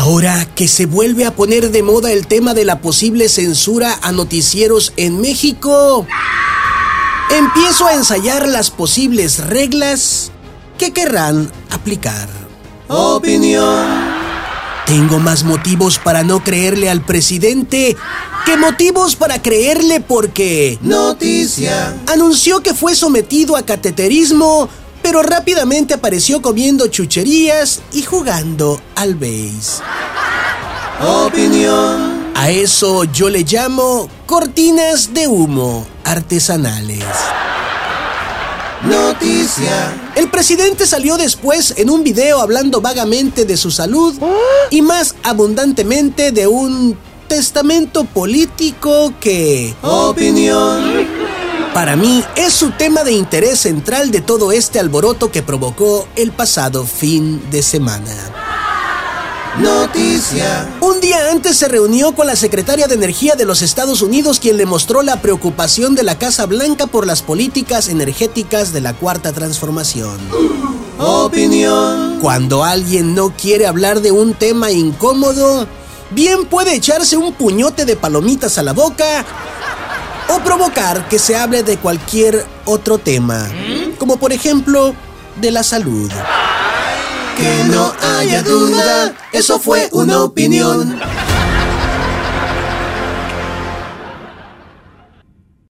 Ahora que se vuelve a poner de moda el tema de la posible censura a noticieros en México, empiezo a ensayar las posibles reglas que querrán aplicar. Opinión. Tengo más motivos para no creerle al presidente que motivos para creerle porque Noticia. anunció que fue sometido a cateterismo, pero rápidamente apareció comiendo chucherías y jugando al beis. Opinión. A eso yo le llamo cortinas de humo artesanales. Noticia. El presidente salió después en un video hablando vagamente de su salud y más abundantemente de un testamento político que, Opinión. Para mí, es su tema de interés central de todo este alboroto que provocó el pasado fin de semana. Noticia. Un día antes se reunió con la secretaria de Energía de los Estados Unidos quien le mostró la preocupación de la Casa Blanca por las políticas energéticas de la Cuarta Transformación. Opinión. Cuando alguien no quiere hablar de un tema incómodo, bien puede echarse un puñote de palomitas a la boca o provocar que se hable de cualquier otro tema, como por ejemplo de la salud. Que no haya duda, eso fue una opinión.